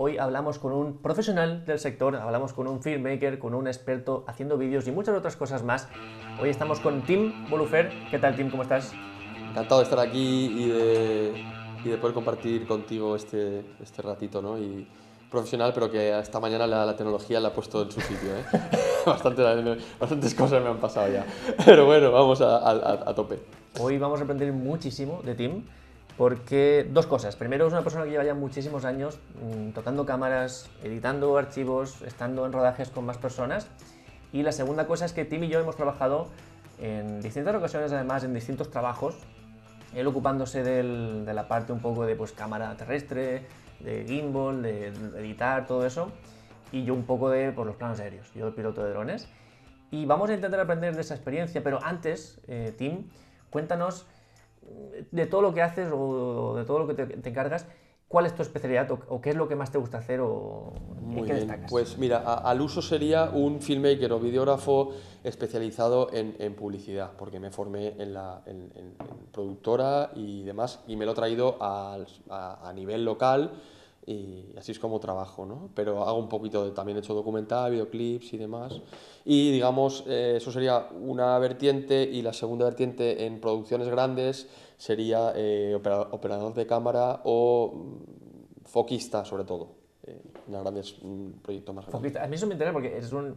hoy hablamos con un profesional del sector, hablamos con un filmmaker, con un experto haciendo vídeos y muchas otras cosas más. Hoy estamos con Tim Bolufer. ¿Qué tal, Tim? ¿Cómo estás? Encantado de estar aquí y de, y de poder compartir contigo este, este ratito, ¿no? Y profesional, pero que esta mañana la, la tecnología la ha puesto en su sitio, ¿eh? Bastante, bastantes cosas me han pasado ya. Pero bueno, vamos a, a, a tope. Hoy vamos a aprender muchísimo de Tim. Porque dos cosas. Primero, es una persona que lleva ya muchísimos años mmm, tocando cámaras, editando archivos, estando en rodajes con más personas. Y la segunda cosa es que Tim y yo hemos trabajado en distintas ocasiones, además, en distintos trabajos. Él ocupándose de la parte un poco de pues, cámara terrestre, de gimbal, de, editar, todo eso. Y yo un poco de pues, los planos aéreos. Yo piloto de drones. Y vamos a intentar aprender de esa experiencia. Pero antes, eh, Tim, cuéntanos de todo lo que haces o de todo lo que te, te encargas, ¿cuál es tu especialidad o, o, qué es lo que más te gusta hacer o Muy qué bien. destacas? Pues mira, a, al uso sería un filmmaker o videógrafo especializado en, en publicidad, porque me formé en, la, en, en, productora y demás, y me lo he traído a, a, a nivel local y así es como trabajo, ¿no? Pero hago un poquito de, también he hecho documental, videoclips y demás. Y digamos, eh, eso sería una vertiente y la segunda vertiente en producciones grandes sería eh, operador, de cámara o mm, foquista sobre todo, eh, en grandes mm, proyectos más grandes. Foquista. A mí eso me interesa porque es un,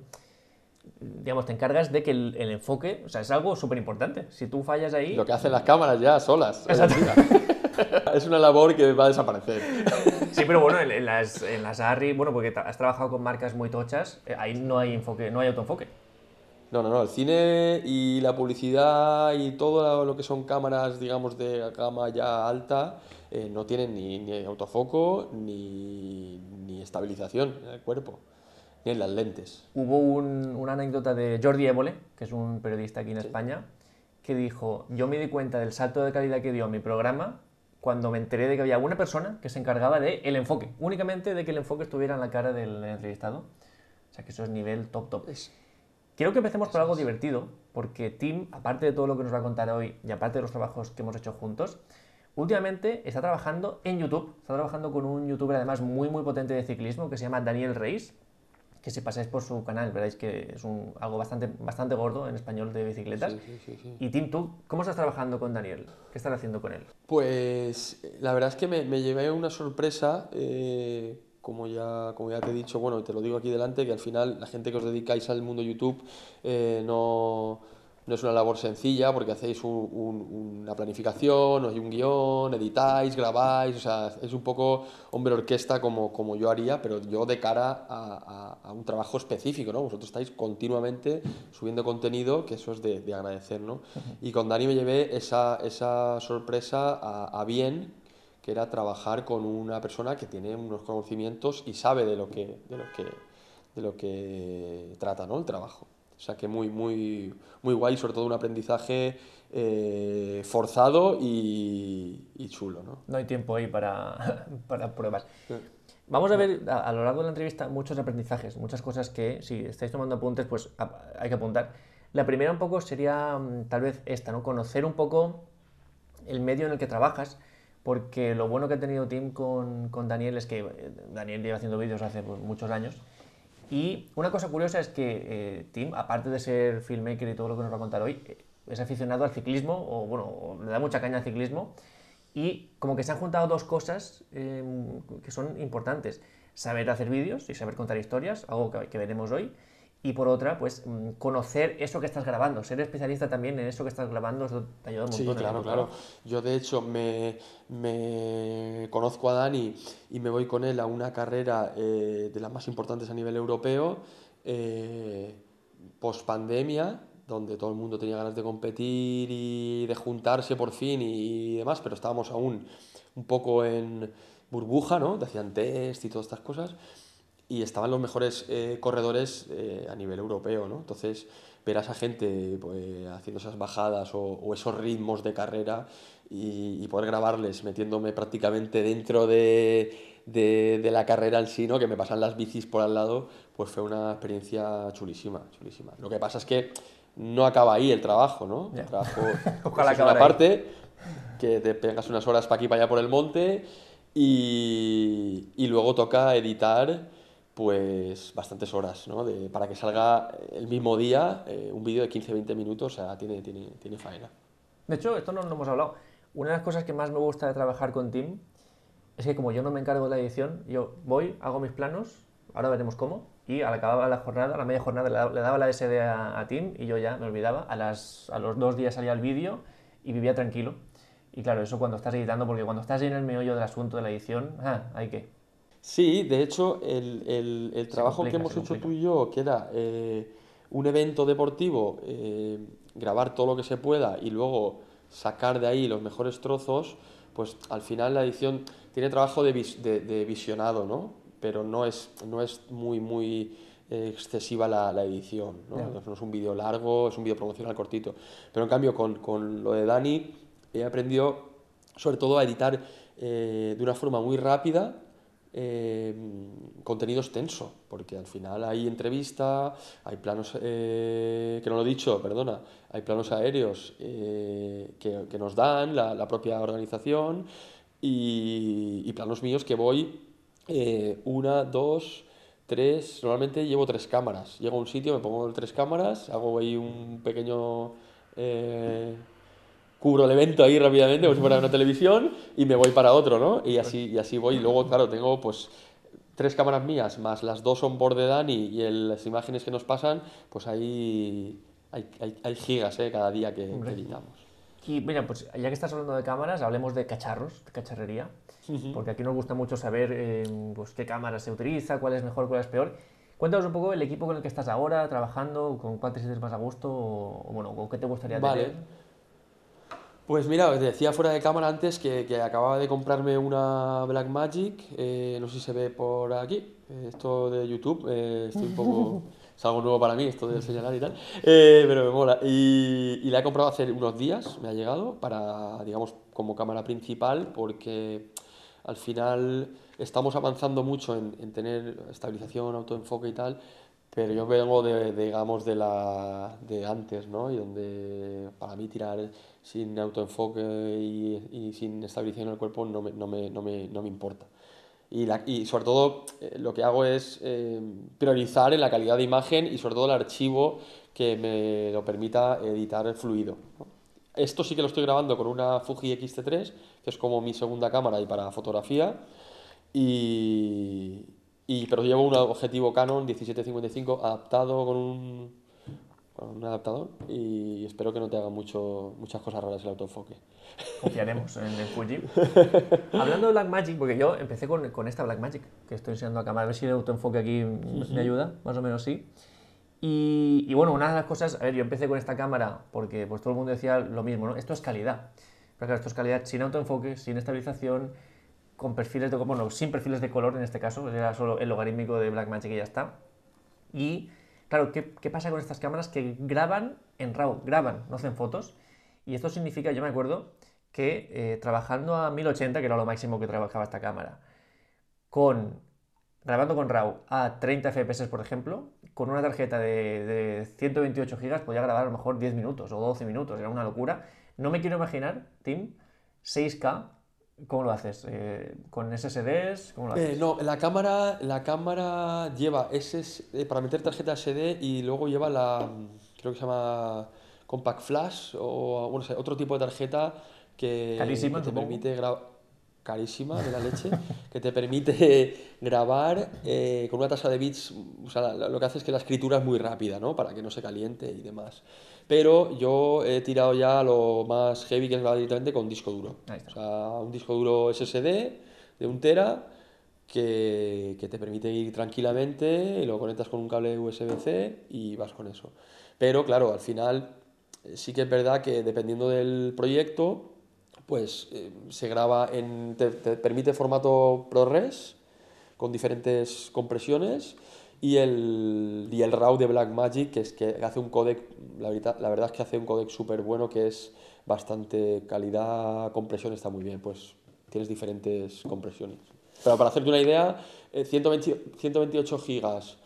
digamos, te encargas de que el, el enfoque, o sea, es algo súper importante. Si tú fallas ahí... Lo que hacen las cámaras ya solas. es una labor que va a desaparecer. Sí, pero bueno, en, las, en las ARRI, bueno, porque has trabajado con marcas muy tochas, eh, ahí no hay enfoque, no hay autoenfoque. No, no, no, el cine y la publicidad y todo lo que son cámaras, digamos, de gama ya alta, eh, no tienen ni, ni autofoco ni, ni, estabilización en el cuerpo, ni en las lentes. Hubo un, una anécdota de Jordi Évole, que es un periodista aquí en sí. España, que dijo, yo me di cuenta del salto de calidad que dio mi programa cuando me enteré de que había una persona que se encargaba del el enfoque, únicamente de que el enfoque estuviera en la cara del entrevistado. O sea que eso es nivel top top. Quiero que empecemos por algo divertido, porque Tim, aparte de todo lo que nos va a contar hoy y aparte de los trabajos que hemos hecho juntos, últimamente está trabajando en YouTube. Está trabajando con un youtuber además muy muy potente de ciclismo que se llama Daniel Reis, que si pasáis por su canal veréis que es un, algo bastante, bastante gordo en español de bicicletas. Sí, sí, sí. Y Tim, ¿tú cómo estás trabajando con Daniel? ¿Qué estás haciendo con él? Pues la verdad es que me, me llevé una sorpresa. Eh como ya, como ya te he dicho, bueno, y te lo digo aquí delante, que al final la gente que os dedicáis al mundo YouTube eh, no, no, es una labor sencilla porque hacéis un, un, una planificación, hay un guion, editáis, grabáis, o sea, es un poco hombre orquesta como, como yo haría, pero yo de cara a, a, a, un trabajo específico, ¿no? Vosotros estáis continuamente subiendo contenido, que eso es de, de agradecer, ¿no? Y con Dani me llevé esa, esa sorpresa a, a bien, que era trabajar con una persona que tiene unos conocimientos y sabe de lo que, de lo que, de lo que trata ¿no? el trabajo. O sea que muy, muy, muy guay, sobre todo un aprendizaje eh, forzado y, y, chulo. ¿no? no hay tiempo ahí para, para pruebas. Sí. Vamos a ver a, a, lo largo de la entrevista muchos aprendizajes, muchas cosas que si estáis tomando apuntes pues hay que apuntar. La primera un poco sería mm, tal vez esta, ¿no? conocer un poco el medio en el que trabajas, porque lo bueno que ha tenido Tim con, con Daniel es que eh, Daniel lleva haciendo vídeos hace pues, muchos años. Y una cosa curiosa es que eh, Tim, aparte de ser filmmaker y todo lo que nos va a contar hoy, eh, es aficionado al ciclismo, o bueno, le da mucha caña al ciclismo, y como que se han juntado dos cosas eh, que son importantes. Saber hacer vídeos y saber contar historias, algo que, que veremos hoy, y por otra, pues mm, conocer eso que estás grabando, ser especialista también en eso que estás grabando, eso te ayuda un montón. Sí, claro, claro. Yo de hecho me, me, conozco a Dani y me voy con él a una carrera eh, de las más importantes a nivel europeo, eh, post pandemia, donde todo el mundo tenía ganas de competir y de juntarse por fin y, y demás, pero estábamos aún un poco en burbuja, ¿no? Te hacían test y todas estas cosas y estaban los mejores eh, corredores eh, a nivel europeo, ¿no? Entonces, ver a esa gente pues, haciendo esas bajadas o, o esos ritmos de carrera y, y, poder grabarles metiéndome prácticamente dentro de, de, de, la carrera en sí, ¿no? Que me pasan las bicis por al lado, pues fue una experiencia chulísima, chulísima. Lo que pasa es que no acaba ahí el trabajo, ¿no? Yeah. El trabajo Ojalá es una parte que te pegas unas horas para aquí para allá por el monte Y, y luego toca editar pues bastantes horas, ¿no? De, para que salga el mismo día eh, un vídeo de 15-20 minutos, o sea, tiene, tiene, tiene faena. De hecho, esto no lo hemos hablado. Una de las cosas que más me gusta de trabajar con Tim es que como yo no me encargo de la edición, yo voy, hago mis planos, ahora veremos cómo, y al acabar la jornada, a la media jornada, le daba la SD a, a Tim y yo ya me olvidaba. A, las, a los dos días salía el vídeo y vivía tranquilo. Y claro, eso cuando estás editando, porque cuando estás en el meollo del asunto de la edición, ah, hay que. Sí, de hecho, el, el, el trabajo que hemos hecho tú y yo, que era eh, un evento deportivo, eh, grabar todo lo que se pueda y luego sacar de ahí los mejores trozos, pues al final la edición tiene trabajo de, de, de visionado, ¿no? Pero no es, no es muy, muy eh, excesiva la, la edición, ¿no? no es un vídeo largo, es un vídeo promocional cortito. Pero en cambio, con, con lo de Dani, he aprendido sobre todo a editar eh, de una forma muy rápida eh, contenido extenso, porque al final hay entrevista, hay planos, eh, que no lo he dicho, perdona, hay planos aéreos eh, que, nos dan la, la propia organización y, y, planos míos que voy eh, una, dos, tres, normalmente llevo tres cámaras, llego a un sitio, me pongo tres cámaras, hago ahí un pequeño eh, cubro el evento ahí rápidamente como si fuera una televisión y me voy para otro, ¿no? Y así, y así voy. Y luego, claro, tengo pues tres cámaras mías más las dos on board de Dani y el, las imágenes que nos pasan, pues ahí hay, hay, hay gigas ¿eh? cada día que, que, editamos. Y mira, pues ya que estás hablando de cámaras, hablemos de cacharros, de cacharrería, uh -huh. porque aquí nos gusta mucho saber eh, pues, qué cámara se utiliza, cuál es mejor, cuál es peor. Cuéntanos un poco el equipo con el que estás ahora, trabajando, con cuál te sientes más a gusto, o, o bueno, con qué te gustaría vale. tener. Pues mira, decía fuera de cámara antes que, que acababa de comprarme una Blackmagic, eh, no sé si se ve por aquí, esto de YouTube, eh, estoy un poco... es algo nuevo para mí esto de señalar y tal, eh, pero me mola. Y, y, la he comprado hace unos días, me ha llegado, para, digamos, como cámara principal, porque al final estamos avanzando mucho en, en tener estabilización, autoenfoque y tal, pero yo vengo de, de, digamos, de, la, de antes, ¿no? Y donde para mí tirar sin autoenfoque y, y sin estabilización en el cuerpo no me, no me, no me, no me importa. Y, la, y, sobre todo eh, lo que hago es eh, priorizar en la calidad de imagen y sobre todo el archivo que me lo permita editar fluido. ¿no? Esto sí que lo estoy grabando con una Fuji X-T3, que es como mi segunda cámara y para fotografía. Y, y, pero llevo un objetivo Canon 1755 adaptado con un, con un adaptador y espero que no te haga mucho, muchas cosas raras el autoenfoque. Confiaremos en el Fuji. Hablando de Blackmagic, porque yo empecé con, con, esta Blackmagic que estoy enseñando a cámara, a ver si el autoenfoque aquí me ayuda, más o menos sí. Y, y, bueno, una de las cosas, a ver, yo empecé con esta cámara porque pues todo el mundo decía lo mismo, ¿no? Esto es calidad. Pero claro, esto es calidad sin autoenfoque, sin estabilización, con perfiles de, bueno, sin perfiles de color en este caso, era solo el logarítmico de Blackmagic y ya está. Y claro, ¿qué, ¿qué, pasa con estas cámaras? Que graban en RAW, graban, no hacen fotos. Y esto significa, yo me acuerdo, que eh, trabajando a 1080, que era lo máximo que trabajaba esta cámara, con grabando con RAW a 30 FPS, por ejemplo, con una tarjeta de, de 128 GB podía grabar a lo mejor 10 minutos o 12 minutos, era una locura. No me quiero imaginar, Tim, 6K ¿Cómo lo haces? Eh, ¿Con SSDs? ¿Cómo lo haces? Eh, no, la cámara, la cámara lleva SS, eh, para meter tarjeta SD y luego lleva la, creo que se llama Compact Flash o bueno, otro tipo de tarjeta que te permite grabar carísima de la leche, que te permite grabar eh, con una tasa de bits, o sea, lo que hace es que la escritura es muy rápida, ¿no? Para que no se caliente y demás. Pero yo he tirado ya lo más heavy que es directamente con disco duro. O sea, un disco duro SSD de un tera que, que te permite ir tranquilamente, y lo conectas con un cable USB-C y vas con eso. Pero claro, al final sí que es verdad que dependiendo del proyecto, pues eh, se graba en. Te, te, permite formato ProRes con diferentes compresiones y el, y el RAW de Blackmagic, que es que hace un codec, la verdad, la verdad es que hace un codec súper bueno que es bastante calidad, compresión está muy bien, pues tienes diferentes compresiones. Pero para hacerte una idea, 120, 128 gigas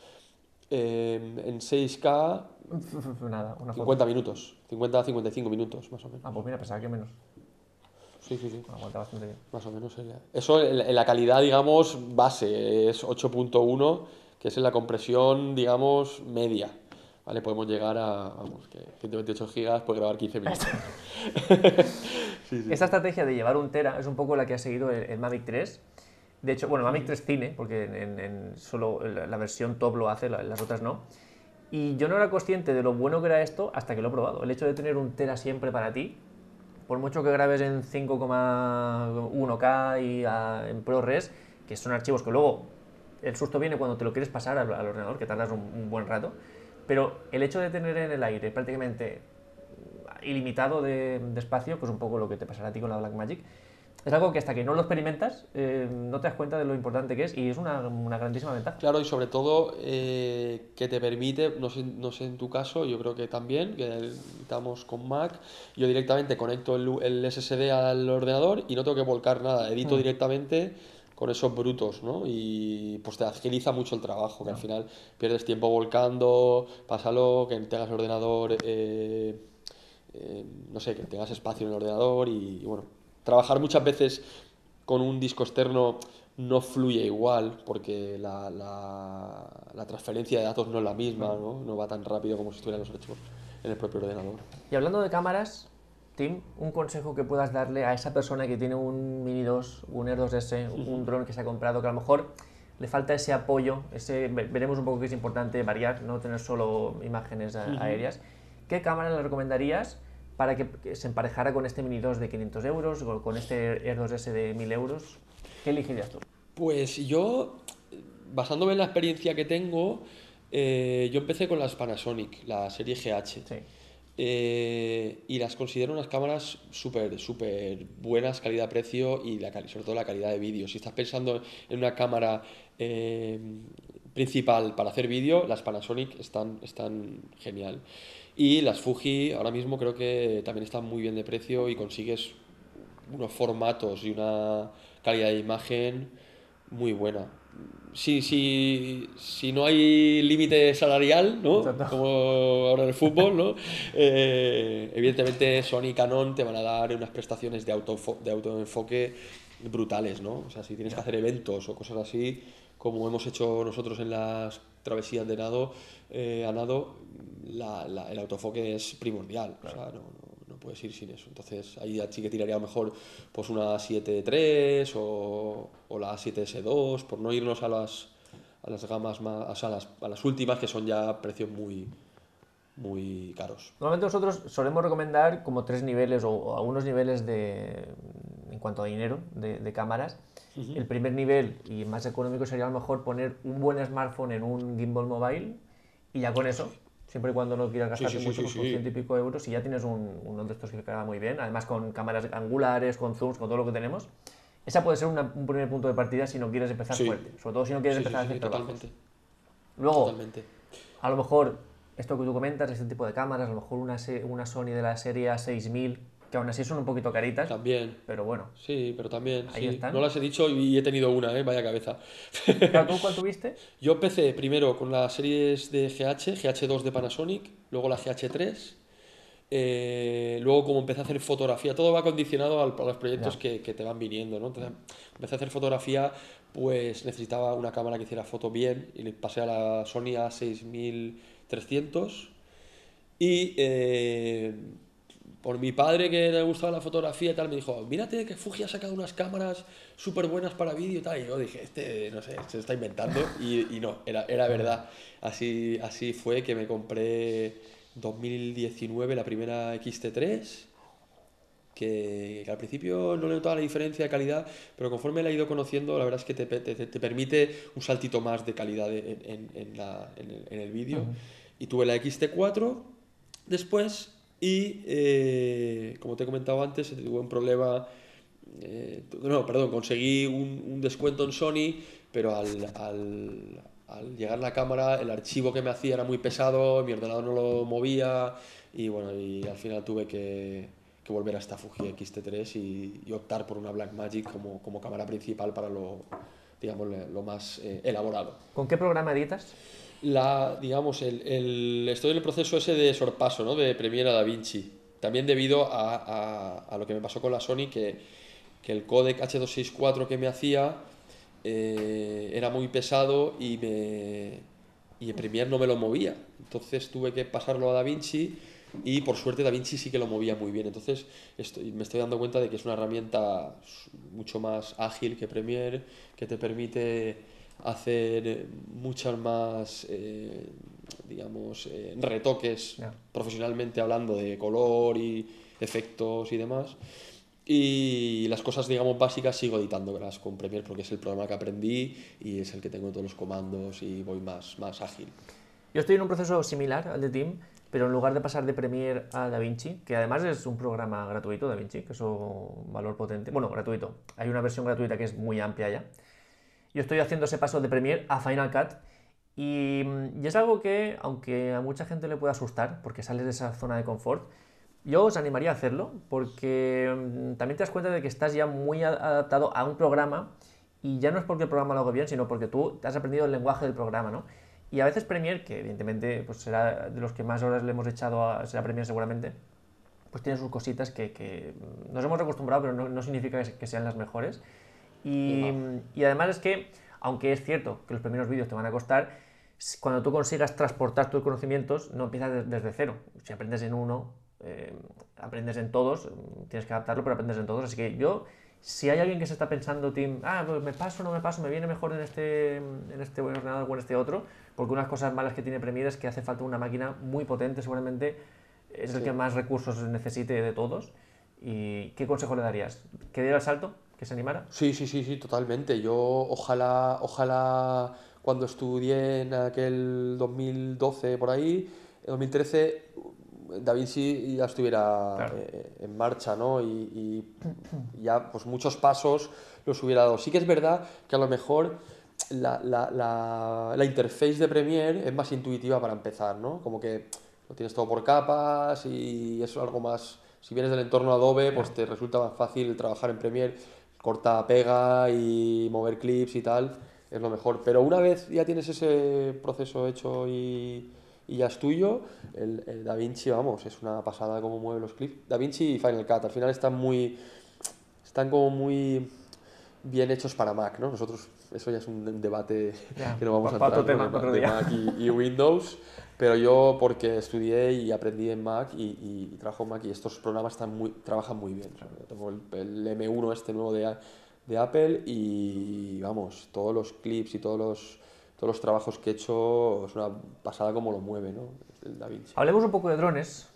eh, en 6K, Nada, una 50 minutos, 50 55 minutos más o menos. Ah, pues mira, pensaba que menos. Sí, sí, sí. Aguanta bastante bien. Más o menos sería. Eso en la- calidad, digamos, base es 8.1, que es en la compresión, digamos, media. Vale, podemos llegar a, vamos, que 128 gigas puede grabar 15 minutos. sí, sí. Esta estrategia de llevar un tera es un poco la que ha seguido el, el Mavic 3. De hecho, bueno, el Mavic 3 Cine, porque en, en- solo la, versión top lo hace, la- las otras no. Y yo no era consciente de lo bueno que era esto hasta que lo he probado. El hecho de tener un tera siempre para ti, por mucho que grabes en 5,1K y a- en ProRes, que son archivos que luego el susto viene cuando te lo quieres pasar al, ordenador, que tardas un, buen rato, pero el hecho de tener en el aire prácticamente ilimitado de, de espacio, que es un poco lo que te pasará a ti con la Blackmagic, es algo que hasta que no lo experimentas eh, no te das cuenta de lo importante que es y es una, una grandísima ventaja. Claro, y sobre todo eh, que te permite, no sé, no sé en tu caso, yo creo que también, que estamos con Mac, yo directamente conecto el, el SSD al ordenador y no tengo que volcar nada, edito directamente con esos brutos, ¿no? Y pues te agiliza mucho el trabajo, que al final pierdes tiempo volcando, pásalo, que tengas el ordenador, eh, eh, no sé, que tengas espacio en el ordenador y, y bueno, trabajar muchas veces con un disco externo no fluye igual porque la, la- la transferencia de datos no es la misma, ¿no? No va tan rápido como si estuvieran los archivos en el propio ordenador. Y hablando de cámaras, Tim, un consejo que puedas darle a esa persona que tiene un Mini 2, un Air 2S, un dron que se ha comprado, que a lo mejor le falta ese apoyo, ese, ve- veremos un poco que es importante variar, no tener solo imágenes aéreas. ¿Qué cámara le recomendarías para que, que se emparejara con este Mini 2 de 500 euros o con este Air 2S de 1000 euros? ¿Qué elegirías tú? Pues yo, basándome en la experiencia que tengo, eh, yo empecé con las Panasonic, la serie GH. Sí. Eh, y las considero unas cámaras súper, súper buenas, calidad-precio y la, sobre todo la calidad de vídeo. Si estás pensando en una cámara eh, principal para hacer vídeo, las Panasonic están, están genial. Y las Fuji ahora mismo creo que también están muy bien de precio y consigues unos formatos y una calidad de imagen muy buena. Si, si, si no hay límite salarial, ¿no? Exacto. Como ahora en el fútbol, ¿no? Eh, evidentemente Sony y Canon te van a dar unas prestaciones de, autofo- de autoenfoque brutales, ¿no? O sea, si tienes que hacer eventos o cosas así, como hemos hecho nosotros en las travesías de nado, eh, a nado, la- la- el autoenfoque es primordial. O sea, no, no- no puedes ir sin eso. Entonces ahí ya sí que tiraría mejor pues una 7.3 o, o la 7S2, por no irnos a las, a las gamas más, o sea, a las, a las últimas que son ya precios muy, muy caros. Normalmente nosotros solemos recomendar como tres niveles o, o algunos niveles de, cuanto a dinero de, de cámaras. El primer nivel y más económico sería a lo mejor poner un buen smartphone en un gimbal mobile y ya con eso, siempre y cuando no quieras gastarte sí, sí, mucho, sí, con ciento y pico euros y ya tienes un, uno de estos que queda muy bien, además con cámaras angulares, con zooms, con todo lo que tenemos. Esa puede ser una- un primer punto de partida si no quieres empezar fuerte, sobre todo si no quieres empezar a hacer totalmente. Luego, Totalmente. a lo mejor, esto que tú comentas, este tipo de cámaras, a lo mejor una, una Sony de la serie A6000, que aún así son un poquito caritas, También. pero bueno. Sí, pero también. Ahí sí. están. No las he dicho y he tenido una, ¿eh? Vaya cabeza. ¿Tú cuál tuviste? Yo empecé primero con las series de GH, GH2 de Panasonic, luego la GH3, eh, luego como empecé a hacer fotografía, todo va condicionado al- a los proyectos que, que te van viniendo, ¿no? Entonces empecé a hacer fotografía, pues necesitaba una cámara que hiciera foto bien y le pasé a la Sony A6300 y eh, por mi padre que le gustaba la fotografía y tal, me dijo, mírate que Fuji ha sacado unas cámaras súper buenas para vídeo y tal. Y yo dije, este, no sé, se está inventando. Y, y no, era, era verdad. Así, así fue que me compré 2019 la primera XT3, que, que al principio no le notaba la diferencia de calidad, pero conforme la he ido conociendo, la verdad es que te, pe- te- te permite un saltito más de calidad en, en- en la- en el, en el vídeo. Y tuve la XT4 después y, eh, como te he comentado antes, tuve un problema... eh, no, perdón, conseguí un, descuento en Sony, pero al, llegar la cámara el archivo que me hacía era muy pesado, mi ordenador no lo movía y bueno, y al final tuve que, volver a esta Fuji X-T3 y, optar por una Blackmagic como, como cámara principal para lo, digamos, lo más eh, elaborado. ¿Con qué programa editas? La, digamos, el, el- estoy en el proceso ese de sorpaso, ¿no? De Premiere a DaVinci. también debido a, lo que me pasó con la Sony, que, que el codec H264 que me hacía eh, era muy pesado y, me, y Premiere no me lo movía. Entonces tuve que pasarlo a DaVinci y por suerte DaVinci sí que lo movía muy bien. Entonces estoy, me estoy dando cuenta de que es una herramienta mucho más ágil que Premiere, que te permite hacer muchas más, eh, digamos, eh, retoques profesionalmente hablando de color y efectos y demás. Y las cosas, digamos, básicas sigo editándolas con Premiere porque es el programa que aprendí y es el que tengo todos los comandos y voy más, más ágil. Yo estoy en un proceso similar al de Team, pero en lugar de pasar de Premiere a DaVinci, que además es un programa gratuito, DaVinci, que es un valor potente, bueno, gratuito, hay una versión gratuita que es muy amplia ya. Yo estoy haciendo ese paso de Premiere a Final Cut y, y es algo que, aunque a mucha gente le puede asustar, porque sales de esa zona de confort, yo os animaría a hacerlo porque mm, también te das cuenta de que estás ya muy adaptado a un programa y ya no es porque el programa lo haga bien, sino porque tú has aprendido el lenguaje del programa, ¿no? Y a veces Premiere, que evidentemente pues será de los que más horas le hemos echado a será Premiere seguramente, pues tiene sus cositas que, nos hemos acostumbrado, pero no, significa que sean las mejores. Y, y, además es que, aunque es cierto que los primeros vídeos te van a costar, cuando tú consigas transportar tus conocimientos, no empiezas desde cero. Si aprendes en uno, eh, aprendes en todos, tienes que adaptarlo, pero aprendes en todos. Así que yo, si hay alguien que se está pensando, Tim, ah, pues me paso, no me paso, me viene mejor en este, en este ordenador o en este otro, porque unas cosas malas que tiene Premiere es que hace falta una máquina muy potente, seguramente es el que más recursos necesite de todos. ¿Y qué consejo le darías? ¿Que diera el salto? ¿Que se animara? Sí, sí, sí, sí, totalmente. Yo ojalá, ojalá cuando estudié en aquel 2012 por ahí, 2013 Da Vinci ya estuviera eh, en marcha, ¿no? Y, ya, pues muchos pasos los hubiera dado. Sí que es verdad que a lo mejor la, la, la, interface de Premiere es más intuitiva para empezar, ¿no? Como que lo tienes todo por capas y es algo más... Si vienes del entorno Adobe, pues te resulta más fácil trabajar en Premiere, corta, pega y mover clips y tal, es lo mejor. Pero una vez ya tienes ese proceso hecho y y ya es tuyo. El, el Da Vinci, vamos, es una pasada cómo mueve los clips. Da Vinci y Final Cut, al final están muy. están como muy bien hechos para Mac, ¿no? Nosotros, eso ya es un debate que no vamos a entrar tema, de, Mac y, Windows, pero yo porque estudié y aprendí en Mac y, y, trabajo en Mac y estos programas están muy, trabajan muy bien. tengo el, el, M1 este nuevo de, de Apple y vamos, todos los clips y todos los todos los trabajos que he hecho es una pasada como lo mueve, ¿no? El da Hablemos un poco de drones,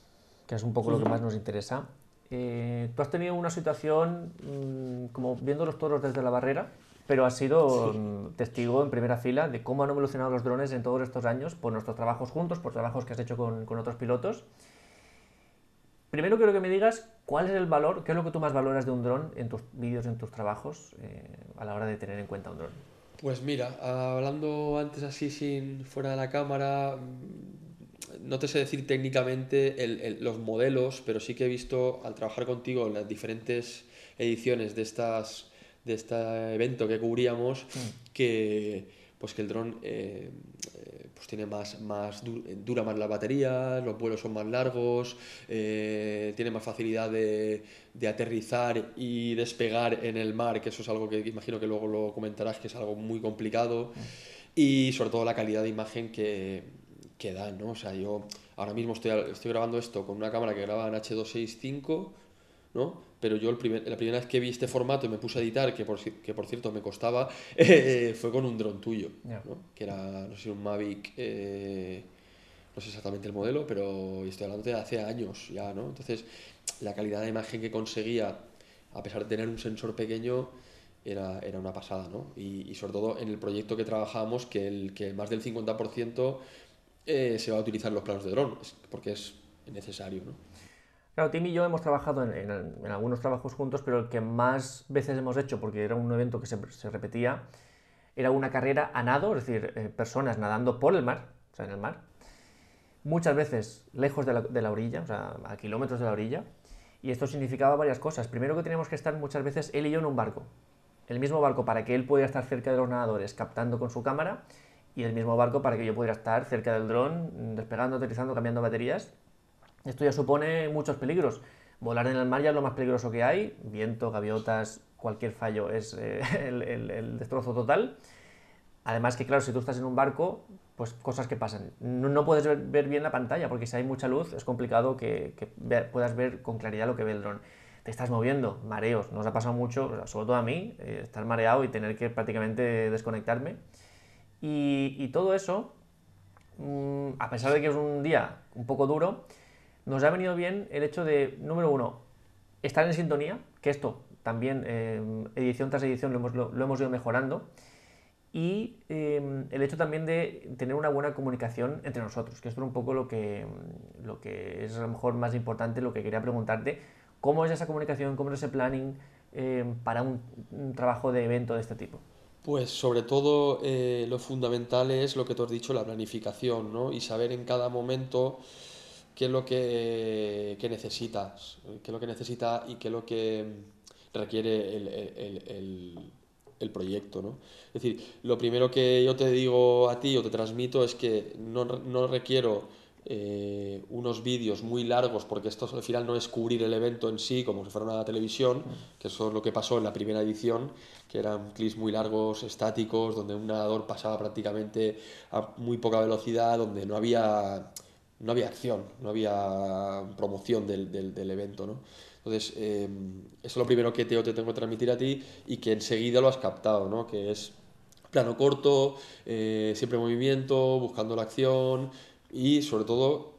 que es un poco lo que más nos interesa. Eh, tú has tenido una situación mm, como viendo los toros desde la barrera, pero has sido mm, testigo en primera fila de cómo han evolucionado los drones en todos estos años por nuestros trabajos juntos, por trabajos que has hecho con, con otros pilotos. Primero quiero que me digas cuál es el valor, qué es lo que tú más valoras de un dron en tus vídeos, en tus trabajos, eh, a la hora de tener en cuenta un dron. Pues mira, hablando antes así sin fuera de la cámara, no te sé decir técnicamente los modelos, pero sí que he visto al trabajar contigo en las diferentes ediciones de estas de este evento que cubríamos mm. que pues que el dron eh, pues tiene más, más dura más las baterías, los vuelos son más largos, eh, tiene más facilidad de, de, aterrizar y despegar en el mar, que eso es algo que imagino que luego lo comentarás, que es algo muy complicado, y sobre todo la calidad de imagen que, que dan, ¿no? O sea, yo ahora mismo estoy, estoy grabando esto con una cámara que graba en H265, ¿no? Pero yo el la primera vez que vi este formato y me puse a editar, que por, que por cierto me costaba, eh, fue con un dron tuyo, ¿no? que era, no sé, un Mavic, eh, no sé exactamente el modelo, pero estoy hablando de hace años ya, ¿no? Entonces, la calidad de imagen que conseguía, a pesar de tener un sensor pequeño, era, era una pasada, ¿no? Y, y, sobre todo en el proyecto que trabajábamos, que, el, que más del 50% eh, se va a utilizar los planos de dron, porque es necesario, ¿no? Claro, Tim y yo hemos trabajado en, algunos trabajos juntos, pero el que más veces hemos hecho, porque era un evento que se, repetía, era una carrera a nado, es decir, eh, personas nadando por el mar, o sea, en el mar, muchas veces lejos de la, orilla, o sea, a kilómetros de la orilla, y esto significaba varias cosas. Primero que teníamos que estar muchas veces él y yo en un barco, el mismo barco para que él pudiera estar cerca de los nadadores captando con su cámara, y el mismo barco para que yo pudiera estar cerca del dron, despegando, aterrizando, cambiando baterías esto ya supone muchos peligros. Volar en el mar ya es lo más peligroso que hay, viento, gaviotas, cualquier fallo es eh, el, destrozo total. Además que claro, si tú estás en un barco, pues cosas que pasan. No, puedes ver, bien la pantalla porque si hay mucha luz es complicado que, puedas ver con claridad lo que ve el dron. Te estás moviendo, mareos, nos ha pasado mucho, sobre todo a mí, eh, estar mareado y tener que prácticamente desconectarme. Y, todo eso, mm, a pesar de que es un día un poco duro, nos ha venido bien el hecho de, número uno, estar en sintonía, que esto también eh, edición tras edición lo hemos, lo, hemos ido mejorando, y eh, el hecho también de tener una buena comunicación entre nosotros, que esto es un poco lo que, lo que es a lo mejor más importante, lo que quería preguntarte, ¿cómo es esa comunicación, cómo es ese planning eh, para un, trabajo de evento de este tipo? Pues sobre todo lo fundamental es lo que te has dicho, la planificación, ¿no? Y saber en cada momento qué es lo que, necesitas, qué es lo que necesita y qué es lo que requiere el, proyecto. ¿no? Es decir, lo primero que yo te digo a ti o te transmito es que no, requiero eh, unos vídeos muy largos, porque esto al final no es cubrir el evento en sí, como si fuera una televisión, que eso es lo que pasó en la primera edición, que eran clips muy largos, estáticos, donde un nadador pasaba prácticamente a muy poca velocidad, donde no había no había acción, no había promoción del, del, evento, ¿no? Entonces, em, eso es lo primero que te, te tengo que transmitir a ti y que enseguida lo has captado, ¿no? Que es plano corto, eh, siempre movimiento, buscando la acción y sobre todo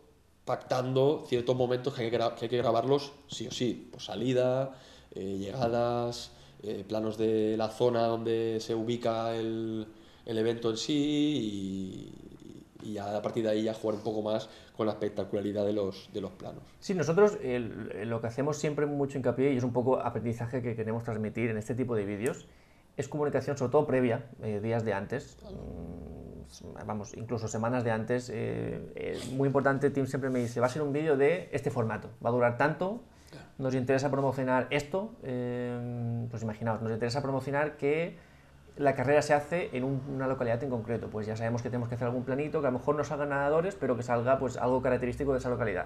pactando ciertos momentos que hay que, que, hay que grabarlos sí o sí, por salida, eh, llegadas, eh, planos de la zona donde se ubica el, el evento en sí y, y ya a partir de ahí ya jugar un poco más con la espectacularidad de los, de los planos. Sí, nosotros lo que hacemos siempre mucho hincapié y es un poco aprendizaje que queremos transmitir en este tipo de vídeos es comunicación sobre todo previa, eh, días de antes, mm, vamos, incluso semanas de antes. Eh, muy importante, Tim siempre me dice, va a ser un vídeo de este formato, va a durar tanto, nos interesa promocionar esto, eh, pues imaginaos, nos interesa promocionar que la carrera se hace en una localidad en concreto. Pues ya sabemos que tenemos que hacer algún planito, que a lo mejor no salgan nadadores, pero que salga pues algo característico de esa localidad.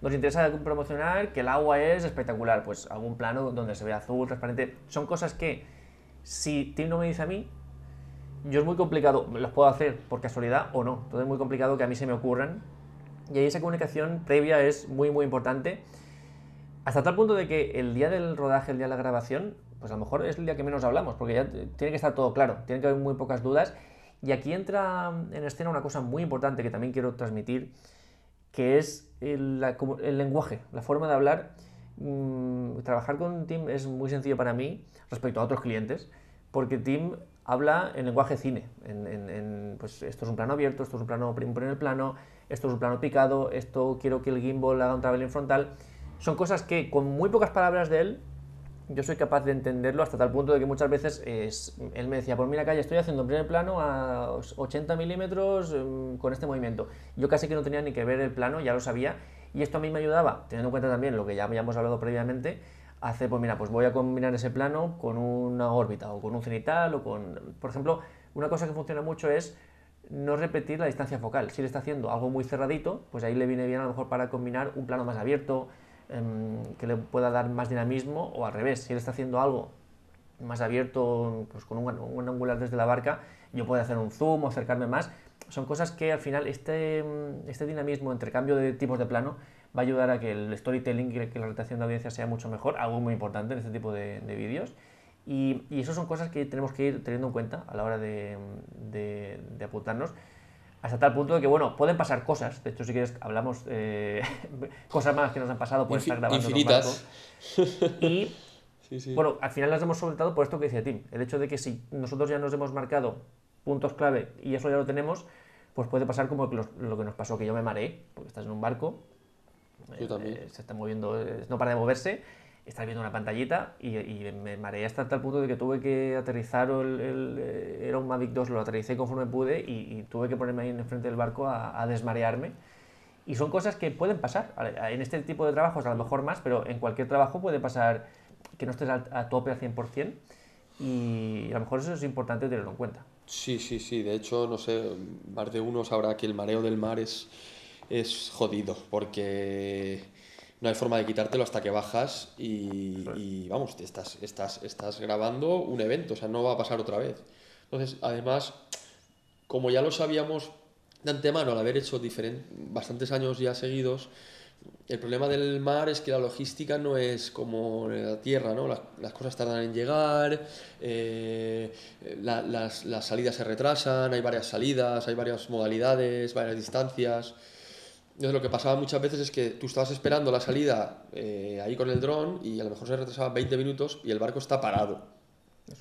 Nos interesa promocionar que el agua es espectacular, pues algún plano donde se ve azul, transparente. Son cosas que, si Tim no me dice a mí, yo es muy complicado, los puedo hacer por casualidad o no. Entonces es muy complicado que a mí se me ocurran. Y ahí esa comunicación previa es muy, muy importante. Hasta tal punto de que el día del rodaje, el día de la grabación, pues a lo mejor es el día que menos hablamos, porque ya tiene que estar todo claro, tiene que haber muy pocas dudas. Y aquí entra en escena una cosa muy importante que también quiero transmitir, que es el, lenguaje, la forma de hablar. Mm, trabajar con Tim es muy sencillo para mí respecto a otros clientes, porque Tim habla en lenguaje cine. En, pues esto es un plano abierto, esto es un plano el plano, esto es un plano picado, esto quiero que el gimbal haga un traveling frontal. Son cosas que con muy pocas palabras de él yo soy capaz de entenderlo hasta tal punto de que muchas veces es, él me decía, pues mira, calle, estoy haciendo en primer plano a 80 milímetros em, con este movimiento. Yo casi que no tenía ni que ver el plano, ya lo sabía, y esto a mí me ayudaba, teniendo en cuenta también lo que ya habíamos hablado previamente, hacer, pues mira, pues voy a combinar ese plano con una órbita o con un cenital o con, por ejemplo, una cosa que funciona mucho es no repetir la distancia focal. Si él está haciendo algo muy cerradito, pues ahí le viene bien a lo mejor para combinar un plano más abierto, que le pueda dar más dinamismo o al revés, si él está haciendo algo más abierto, pues con un, angular desde la barca, yo puedo hacer un zoom o acercarme más. Son cosas que al final este, este dinamismo entre cambio de tipos de plano va a ayudar a que el storytelling y que la rotación de audiencia sea mucho mejor, algo muy importante en este tipo de, vídeos. Y, y eso son cosas que tenemos que ir teniendo en cuenta a la hora de, de, de apuntarnos hasta tal punto de que, bueno, pueden pasar cosas. De hecho, si quieres, hablamos eh, cosas más que nos han pasado por estar grabando. Infinitas. Y, bueno, al final las hemos soltado por esto que decía Tim. El hecho de que si nosotros ya nos hemos marcado puntos clave y eso ya lo tenemos, pues puede pasar como lo, que nos pasó, que yo me mareé, porque estás en un barco, eh, se está moviendo, eh, no para de moverse, estar viendo una pantallita y, me mareé hasta tal punto de que tuve que aterrizar, el, eh, era un Mavic 2, lo aterricé conforme pude y, tuve que ponerme ahí en frente del barco a, desmarearme. Y son cosas que pueden pasar. En este tipo de trabajos a lo mejor más, pero en cualquier trabajo puede pasar que no estés a, tope al 100% y a lo mejor eso es importante tenerlo en cuenta. Sí, sí, sí. De hecho, no sé, más de uno sabrá que el mareo del mar es es jodido porque no hay forma de quitártelo hasta que bajas y, y vamos, estás, estás, estás grabando un evento, o sea, no va a pasar otra vez. Entonces, además, como ya lo sabíamos de antemano al haber hecho bastantes años ya seguidos, el problema del mar es que la logística no es como la tierra, ¿no? Las, cosas tardan en llegar, eh, las, salidas se retrasan, hay varias salidas, hay varias modalidades, varias distancias. Entonces lo que pasaba muchas veces es que tú estabas esperando la salida eh, ahí con el dron y a lo mejor se retrasaba 20 minutos y el barco está parado,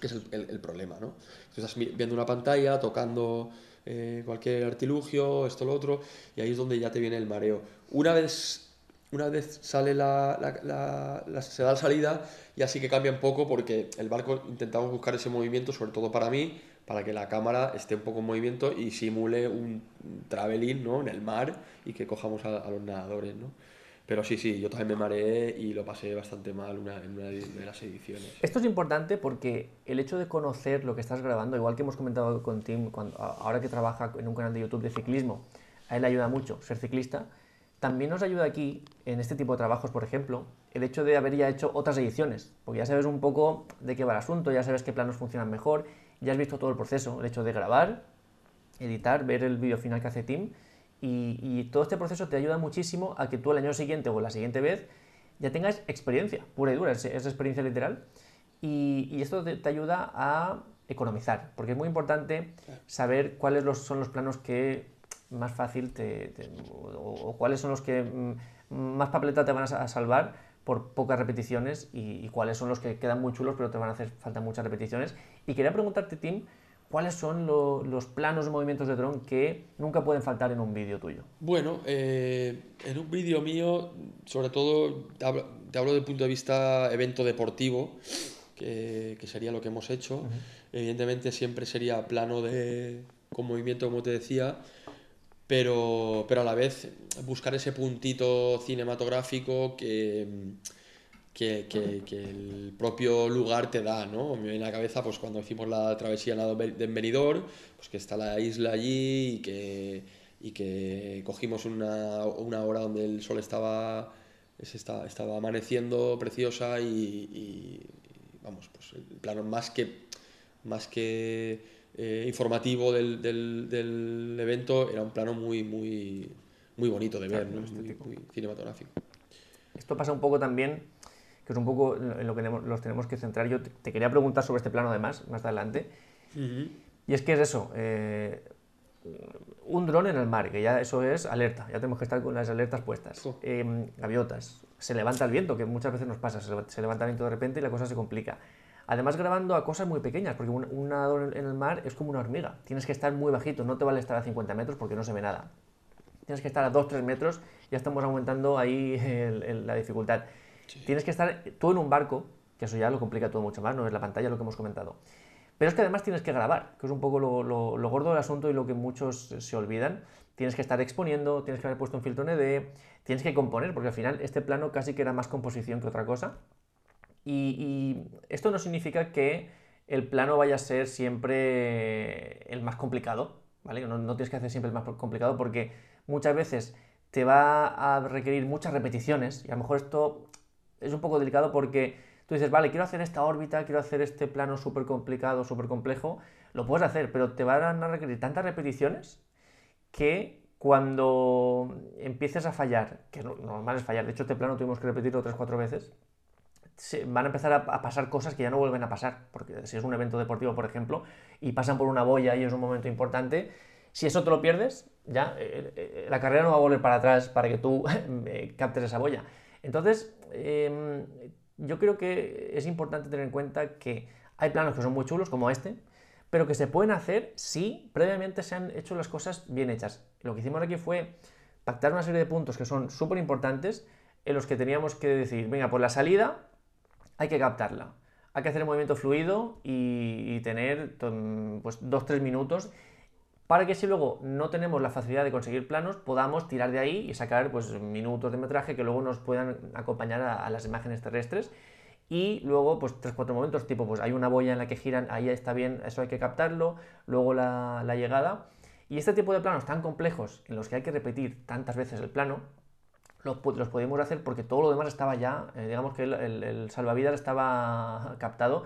que es el, problema, ¿no? estás viendo una pantalla, tocando eh, cualquier artilugio, esto, lo otro, y ahí es donde ya te viene el mareo. Una vez una vez sale la, la, se da la salida, ya sí que cambia un poco porque el barco intentamos buscar ese movimiento, sobre todo para mí, para que la cámara esté un poco en movimiento y simule un traveling ¿no? en el mar y que cojamos a, los nadadores. ¿no? Pero sí, sí, yo también me mareé y lo pasé bastante mal en una de las ediciones. Esto es importante porque el hecho de conocer lo que estás grabando, igual que hemos comentado con Tim, cuando, ahora que trabaja en un canal de YouTube de ciclismo, a él le ayuda mucho ser ciclista también nos ayuda aquí, en este tipo de trabajos, por ejemplo, el hecho de haber ya hecho otras ediciones, porque ya sabes un poco de qué va el asunto, ya sabes qué planos funcionan mejor, ya has visto todo el proceso, el hecho de grabar, editar, ver el vídeo final que hace Tim, y, todo este proceso te ayuda muchísimo a que tú el año siguiente o la siguiente vez ya tengas experiencia, pura y dura, es, experiencia literal, y, esto te, ayuda a economizar, porque es muy importante saber cuáles son los planos que más fácil te, o, cuáles son los que mm, más papeleta te van a salvar por pocas repeticiones y, cuáles son los que quedan muy chulos pero te van a hacer falta muchas repeticiones. Y quería preguntarte, Tim, ¿cuáles son los planos de movimientos de dron que nunca pueden faltar en un vídeo tuyo? Bueno, eh, en un vídeo mío, sobre todo, te hablo, desde el punto de vista evento deportivo, que, sería lo que hemos hecho. Evidentemente siempre sería plano de, con movimiento, como te decía, pero, pero a la vez buscar ese puntito cinematográfico que, que, que, el propio lugar te da, ¿no? Me viene a la cabeza pues cuando hicimos la travesía de Benidorm, pues que está la isla allí y que, y que cogimos una, una hora donde el sol estaba, estaba, estaba amaneciendo preciosa y, y, vamos, pues el plano más que, más que eh, informativo del, del, del, evento era un plano muy, muy, muy bonito de ver, muy, cinematográfico. Esto pasa un poco también, que es un poco en lo que los tenemos que centrar. Yo te, quería preguntar sobre este plano además, más adelante. Y es que es eso, eh, un dron en el mar, que ya eso es alerta, ya tenemos que estar con las alertas puestas. Em, gaviotas, se levanta el viento, que muchas veces nos pasa, se levanta el viento de repente y la cosa se complica. Además grabando a cosas muy pequeñas, porque un, nadador en el mar es como una hormiga. Tienes que estar muy bajito, no te vale estar a 50 metros porque no se ve nada. Tienes que estar a 2-3 metros, ya estamos aumentando ahí la dificultad. Tienes que estar tú en un barco, que eso ya lo complica todo mucho más, no es la pantalla lo que hemos comentado. Pero es que además tienes que grabar, que es un poco lo, gordo del asunto y lo que muchos se olvidan. Tienes que estar exponiendo, tienes que haber puesto un filtro ND, tienes que componer, porque al final este plano casi que era más composición que otra cosa. Y, esto no significa que el plano vaya a ser siempre el más complicado, ¿vale? No, tienes que hacer siempre el más complicado porque muchas veces te va a requerir muchas repeticiones y a lo mejor esto es un poco delicado porque tú dices, vale, quiero hacer esta órbita, quiero hacer este plano súper complicado, súper complejo, lo puedes hacer, pero te van a requerir tantas repeticiones que cuando empieces a fallar, que normal es fallar, de hecho este plano tuvimos que repetirlo 3-4 veces, van a empezar a, pasar cosas que ya no vuelven a pasar, porque si es un evento deportivo, por ejemplo, y pasan por una boya y es un momento importante, si eso te lo pierdes, ya eh, eh, la carrera no va a volver para atrás para que tú eh, captes esa boya. Entonces, em, yo creo que es importante tener en cuenta que hay planos que son muy chulos, como este, pero que se pueden hacer si previamente se han hecho las cosas bien hechas. Lo que hicimos aquí fue pactar una serie de puntos que son súper importantes en los que teníamos que decir, venga, por la salida hay que captarla. Hay que hacer el movimiento fluido y, tener pues, dos, tres minutos para que si luego no tenemos la facilidad de conseguir planos, podamos tirar de ahí y sacar pues, minutos de metraje que luego nos puedan acompañar a, las imágenes terrestres. Y luego, pues tres, cuatro momentos, tipo, pues hay una boya en la que giran, ahí está bien, eso hay que captarlo. Luego la, llegada. Y este tipo de planos tan complejos, en los que hay que repetir tantas veces el plano, los, los podemos hacer porque todo lo demás estaba ya, eh, digamos que el, el, salvavidas estaba captado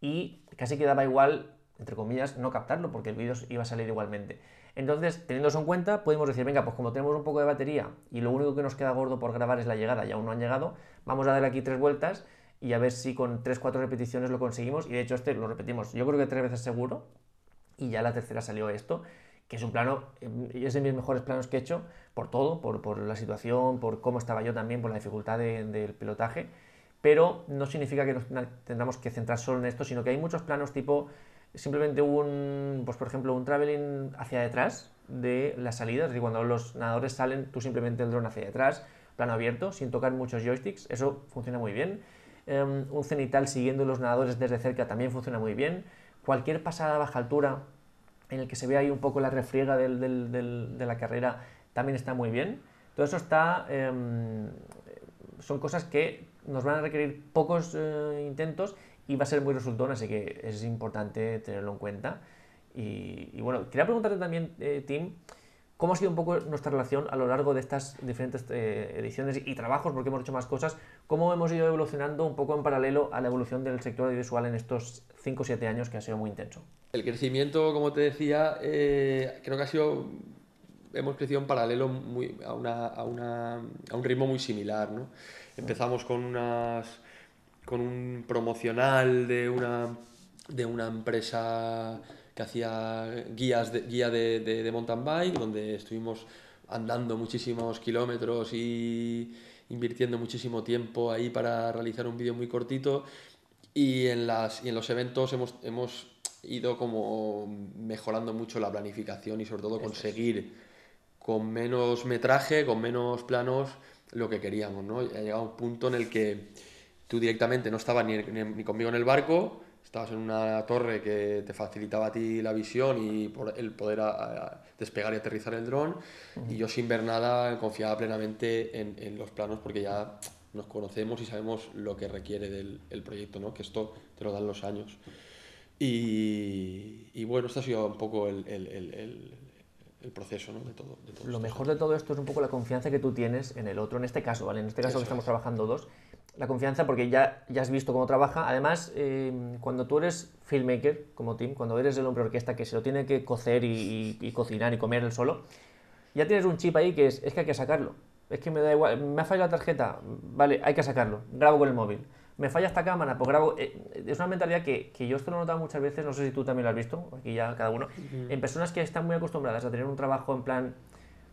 y casi quedaba igual, entre comillas, no captarlo porque el vídeo iba a salir igualmente. Entonces, teniendo eso en cuenta, podemos decir, venga, pues como tenemos un poco de batería y lo único que nos queda gordo por grabar es la llegada y aún no han llegado, vamos a darle aquí tres vueltas y a ver si con 3-4 repeticiones lo conseguimos. Y de hecho este lo repetimos yo creo que tres veces seguro. Y ya la tercera salió esto, que es un plano, y es de mis mejores planos que he hecho, por todo, por, por la situación, por cómo estaba yo también, por la dificultad del pilotaje. Pero no significa que nos tengamos que centrar solo en esto, sino que hay muchos planos tipo simplemente un, pues por ejemplo, un traveling hacia detrás de las salidas, es decir, cuando los nadadores salen, tú simplemente el dron hacia detrás, plano abierto, sin tocar muchos joysticks, eso funciona muy bien. Em, un cenital siguiendo los nadadores desde cerca también funciona muy bien. Cualquier pasada a baja altura en el que se ve ahí un poco la refriega de la carrera también está muy bien. Todo eso está, em, son cosas que nos van a requerir pocos eh, intentos y va a ser muy resultón, así que es importante tenerlo en cuenta. Y, bueno, quería preguntarte también, eh, Tim, ¿Cómo ha sido un poco nuestra relación a lo largo de estas diferentes eh, ediciones y trabajos, porque hemos hecho más cosas? ¿Cómo hemos ido evolucionando un poco en paralelo a la evolución del sector audiovisual en estos 5 o 7 años que ha sido muy intenso? El crecimiento, como te decía, eh, creo que ha sido hemos crecido en paralelo muy, a, una, a, una, a, un ritmo muy similar. ¿no? Empezamos con, unas, con un promocional de una, de una empresa que hacía guías de, guía de, de, mountain bike, donde estuvimos andando muchísimos kilómetros y invirtiendo muchísimo tiempo ahí para realizar un vídeo muy cortito. Y en, las, y en los eventos hemos, hemos ido como mejorando mucho la planificación y sobre todo conseguir con menos metraje, con menos planos, lo que queríamos. ¿no? Ha llegado un punto en el que tú directamente no estabas ni, ni conmigo en el barco, estabas en una torre que te facilitaba a ti la visión y por el poder despegar y aterrizar el dron. Y yo sin ver nada confiaba plenamente en, en, los planos porque ya nos conocemos y sabemos lo que requiere del el proyecto, ¿no? que esto te lo dan los años. Y, y bueno, esto ha sido un poco el, el, el proceso ¿no? de todo. De todo lo mejor de todo esto es un poco la confianza que tú tienes en el otro, en este caso, ¿vale? En este caso que estamos trabajando dos, la confianza porque ya, ya has visto cómo trabaja. Además, eh, cuando tú eres filmmaker, como Tim, cuando eres el hombre orquesta que se lo tiene que cocer y, cocinar y comer él solo, ya tienes un chip ahí que es, es que hay que sacarlo. Es que me da igual, me ha fallado la tarjeta, vale, hay que sacarlo, grabo con el móvil. Me falla esta cámara, pues grabo. Eh, es una mentalidad que, que, yo esto lo he notado muchas veces, no sé si tú también lo has visto, aquí ya cada uno, en personas que están muy acostumbradas a tener un trabajo en plan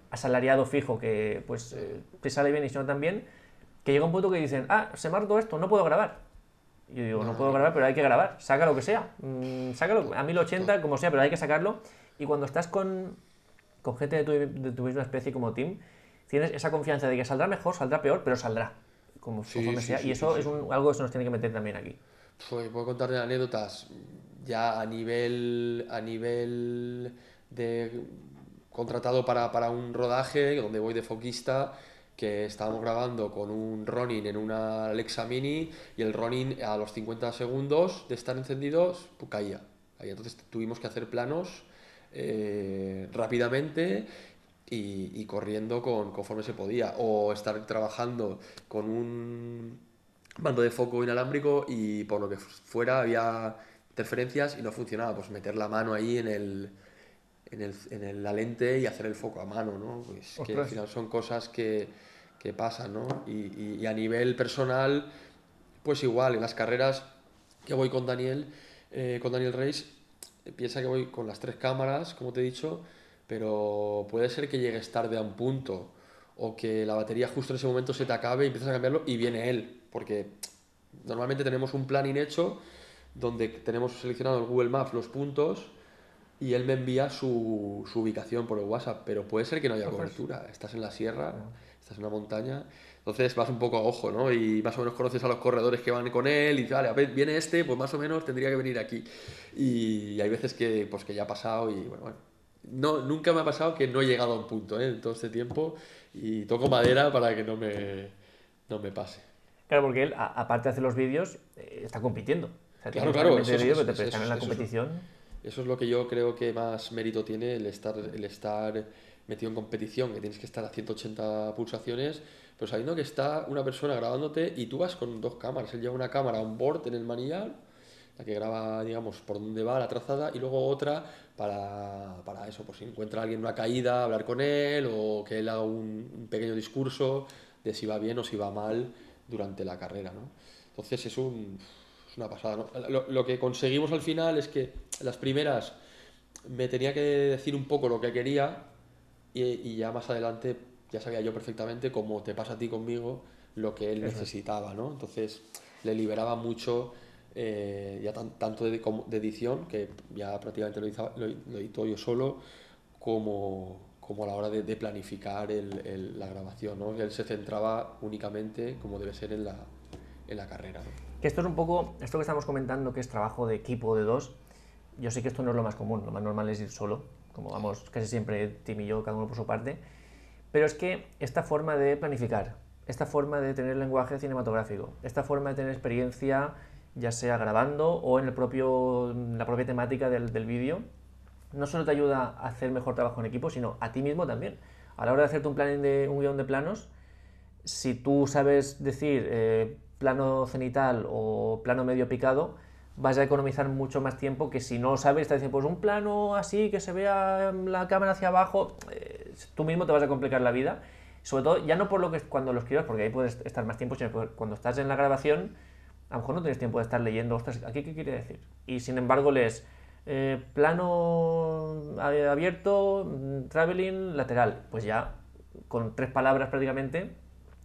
asalariado fijo, que pues eh, te sale bien y si no también que llega un punto que dicen, ah, se me ha roto esto, no puedo grabar. Y yo digo, no, puedo grabar, pero hay que grabar, saca lo que sea, mm, sácalo a 1080, como sea, pero hay que sacarlo. Y cuando estás con, con gente de tu, de tu, misma especie como Tim, tienes esa confianza de que saldrá mejor, saldrá peor, pero saldrá, como, sea. y eso es algo que se nos tiene que meter también aquí. Pues puedo contarte anécdotas ya a nivel, a nivel de contratado para, para un rodaje, donde voy de foquista que estábamos grabando con un Ronin en una Alexa Mini y el Ronin a los 50 segundos de estar encendidos pues, caía. Entonces tuvimos que hacer planos eh, rápidamente y, corriendo con, conforme se podía. O estar trabajando con un mando de foco inalámbrico y por lo que fuera había interferencias y no funcionaba. Pues meter la mano ahí en el, en, el, en la lente y hacer el foco a mano, ¿no? Pues que al final son cosas que, que pasan, ¿no? Y, y, a nivel personal, pues igual, en las carreras que voy con Daniel, eh, con Daniel Reis, piensa que voy con las tres cámaras, como te he dicho, pero puede ser que llegues tarde a un punto o que la batería justo en ese momento se te acabe y empiezas a cambiarlo y viene él, porque normalmente tenemos un planning hecho donde tenemos seleccionado en Google Maps los puntos y él me envía su, su ubicación por el WhatsApp, pero puede ser que no haya cobertura, estás en la sierra estás en una montaña, entonces vas un poco a ojo, ¿no? Y más o menos conoces a los corredores que van con él y vale, viene este, pues más o menos tendría que venir aquí. Y hay veces que, pues, que ya ha pasado y bueno, bueno. No, nunca me ha pasado que no he llegado a un punto ¿eh? en todo este tiempo y toco madera para que no me, no me pase. Claro, porque él, aparte de hacer los vídeos, eh, está compitiendo. claro, claro. Eso, vídeo, pero te en la competición. Eso es lo que yo creo que más mérito tiene el estar, el estar metido en competición, que tienes que estar a 180 pulsaciones, pero sabiendo que está una persona grabándote y tú vas con dos cámaras. Él lleva una cámara on board en el manillar, la que graba, digamos, por dónde va la trazada, y luego otra para, para eso, pues si encuentra a alguien una caída, hablar con él, o que él haga un, pequeño discurso de si va bien o si va mal durante la carrera, ¿no? Entonces es, un, es una pasada. Lo, lo que conseguimos al final es que las primeras me tenía que decir un poco lo que quería y, ya más adelante ya sabía yo perfectamente, como te pasa a ti conmigo, lo que él necesitaba, ¿no? Entonces le liberaba mucho, eh, ya tanto de, de, edición, que ya prácticamente lo, hizo, lo, edito yo solo, como, como a la hora de, planificar el, la grabación, ¿no? Él se centraba únicamente, como debe ser en la, en la carrera. Que esto es un poco, esto que estamos comentando, que es trabajo de equipo de dos, yo sé que esto no es lo más común, lo más normal es ir solo, como vamos casi siempre Tim y yo, cada uno por su parte, pero es que esta forma de planificar, esta forma de tener lenguaje cinematográfico, esta forma de tener experiencia, ya sea grabando o en el propio, la propia temática del, del vídeo, no solo te ayuda a hacer mejor trabajo en equipo, sino a ti mismo también. A la hora de hacerte un, plan de, un guion de planos, si tú sabes decir eh, plano cenital o plano medio picado, vas a economizar mucho más tiempo que si no sabes, te diciendo, pues un plano así, que se vea la cámara hacia abajo, eh, tú mismo te vas a complicar la vida. Sobre todo, ya no por lo que cuando lo escribas, porque ahí puedes estar más tiempo, sino cuando estás en la grabación, a lo mejor no tienes tiempo de estar leyendo, ostras, ¿aquí qué quiere decir? Y sin embargo lees eh, plano abierto, traveling, lateral. Pues ya, con tres palabras prácticamente,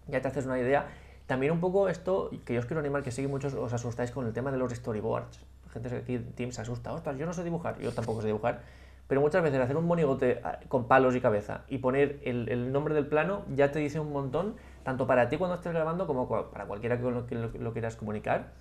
ya te haces una idea también un poco esto, que yo os quiero animar, que sí que muchos os asustáis con el tema de los storyboards. Gente que aquí Team se asusta, ostras, yo no sé dibujar, yo tampoco sé dibujar, pero muchas veces hacer un monigote ah, con palos y cabeza y poner el, el nombre del plano ya te dice un montón, tanto para ti cuando estés grabando como para cualquiera que lo, que lo, quieras comunicar.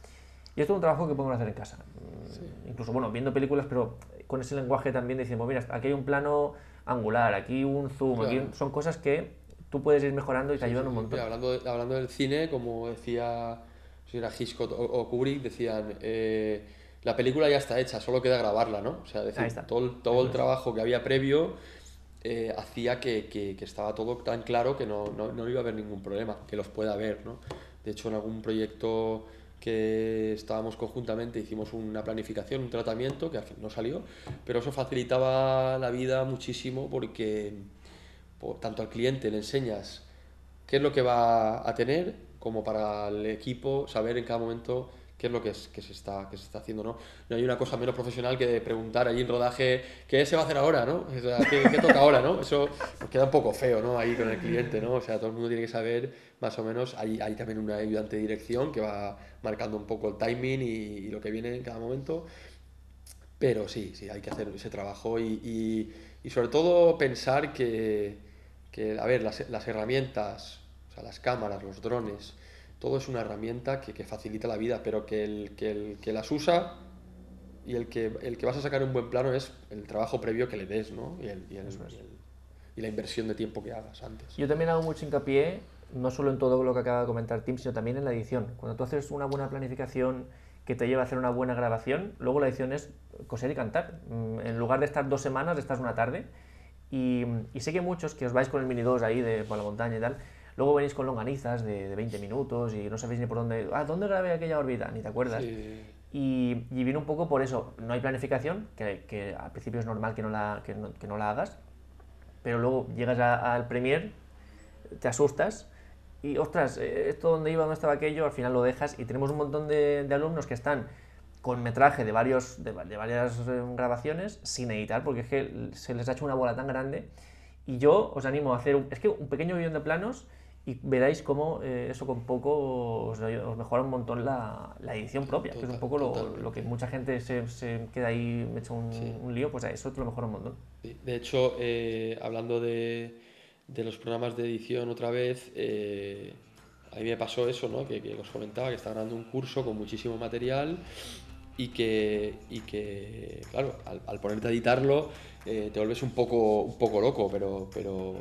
Y esto es un trabajo que podemos hacer en casa. Mm, incluso, bueno, viendo películas, pero con ese lenguaje también decimos, mira, aquí hay un plano angular, aquí un zoom, aquí son cosas que tú puedes ir mejorando y te ayudan un montón. hablando, hablando del cine, como decía, si era Hitchcock o, Kubrick, decían, eh, la película ya está hecha, solo queda grabarla, ¿no? O sea, decir, todo, el, todo el trabajo que había previo eh, hacía que, que, que, estaba todo tan claro que no, no, no, iba a haber ningún problema, que los pueda haber, ¿no? De hecho, en algún proyecto que estábamos conjuntamente, hicimos una planificación, un tratamiento, que al fin no salió, pero eso facilitaba la vida muchísimo porque tanto al cliente le enseñas qué es lo que va a tener, como para el equipo saber en cada momento qué es lo que, que, se, está, que se está haciendo, ¿no? No hay una cosa menos profesional que preguntar allí en rodaje qué se va a hacer ahora, ¿no? ¿qué, toca ahora, no? Eso queda un poco feo, ¿no? Ahí con el cliente, ¿no? O sea, todo el mundo tiene que saber más o menos, hay, hay también una ayudante de dirección que va marcando un poco el timing y, lo que viene en cada momento, pero sí, sí, hay que hacer ese trabajo y, y, y sobre todo pensar que que, a ver, las, las herramientas, o sea, las cámaras, los drones, todo es una herramienta que, que, facilita la vida, pero que el, que el que las usa y el que, el que vas a sacar un buen plano es el trabajo previo que le des, ¿no? Y, el, y, el, y la inversión de tiempo que hagas antes. Yo también hago mucho hincapié, no solo en todo lo que acaba de comentar Tim, sino también en la edición. Cuando tú haces una buena planificación que te lleva a hacer una buena grabación, luego la edición es coser y cantar. Mm, en lugar de estar dos semanas, estás una tarde y, sé que muchos que os vais con el Mini 2 ahí de, por la montaña y tal, luego venís con longanizas de, de 20 minutos y no sabéis ni por dónde. Ah, ¿dónde grabé aquella órbita? Ni te acuerdas. Y, y, viene un poco por eso. No hay planificación, que, que al principio es normal que no la, que no, que no la hagas, pero luego llegas al Premiere, te asustas y ostras, eh, esto dónde iba, dónde estaba aquello, al final lo dejas y tenemos un montón de, de alumnos que están con metraje de, varios, de, varias eh, grabaciones sin editar, porque es que se les ha hecho una bola tan grande. Y yo os animo a hacer un, es que un pequeño guion de planos y veréis cómo eh, eso con poco os, mejora un montón la, la edición propia, que es un poco lo, lo, que mucha gente se, se queda ahí, me echa un, un, lío, pues a eso te lo mejora un montón. De hecho, eh, hablando de, de, los programas de edición otra vez, a mí me pasó eso, ¿no? que, que os comentaba, que estaba dando un curso con muchísimo material y que, y que claro, al, ponerte a editarlo eh, te vuelves un poco, un poco loco, pero, pero,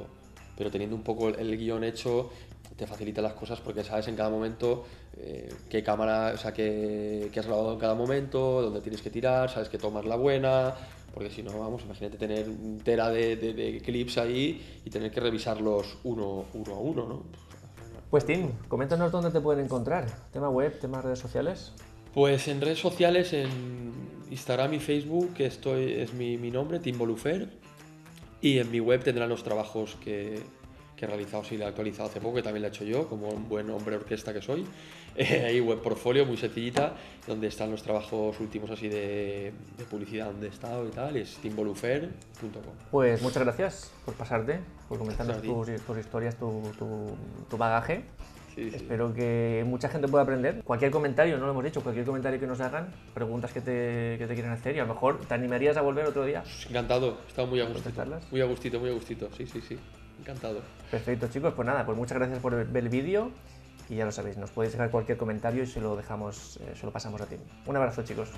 pero teniendo un poco el guion hecho te facilita las cosas porque sabes en cada momento eh, qué cámara, o sea, qué, qué, has grabado en cada momento, dónde tienes que tirar, sabes que tomas la buena, porque si no, vamos, imagínate tener un tera de, clips ahí y tener que revisarlos uno, uno a uno, ¿no? Pues Tim, coméntanos dónde te pueden encontrar, tema web, tema redes sociales. Pues en redes sociales, en Instagram y Facebook, que estoy, es mi, mi nombre, Tim Bolufer, y en mi web tendrán los trabajos que, que he realizado, sí, la he actualizado hace poco, que también la he hecho yo, como un buen hombre orquesta que soy. Eh, hay web portfolio muy sencillita, donde están los trabajos últimos así de, publicidad donde he estado y tal, es timbolufer.com. Pues muchas gracias por pasarte, por comentarnos tus, tus, historias, tu, tu, bagaje. Espero que mucha gente pueda aprender. Cualquier comentario, no lo hemos dicho, cualquier comentario que nos hagan, preguntas que te, que te quieren hacer y a lo mejor te animarías a volver otro día. Encantado, he estado muy a gustito. Muy a gustito, muy a gustito, sí, sí, sí. Encantado. Perfecto, chicos. Pues nada, pues muchas gracias por ver el vídeo. Y ya lo sabéis, nos podéis dejar cualquier comentario y se lo dejamos, eh, se lo pasamos a ti. Un abrazo, chicos.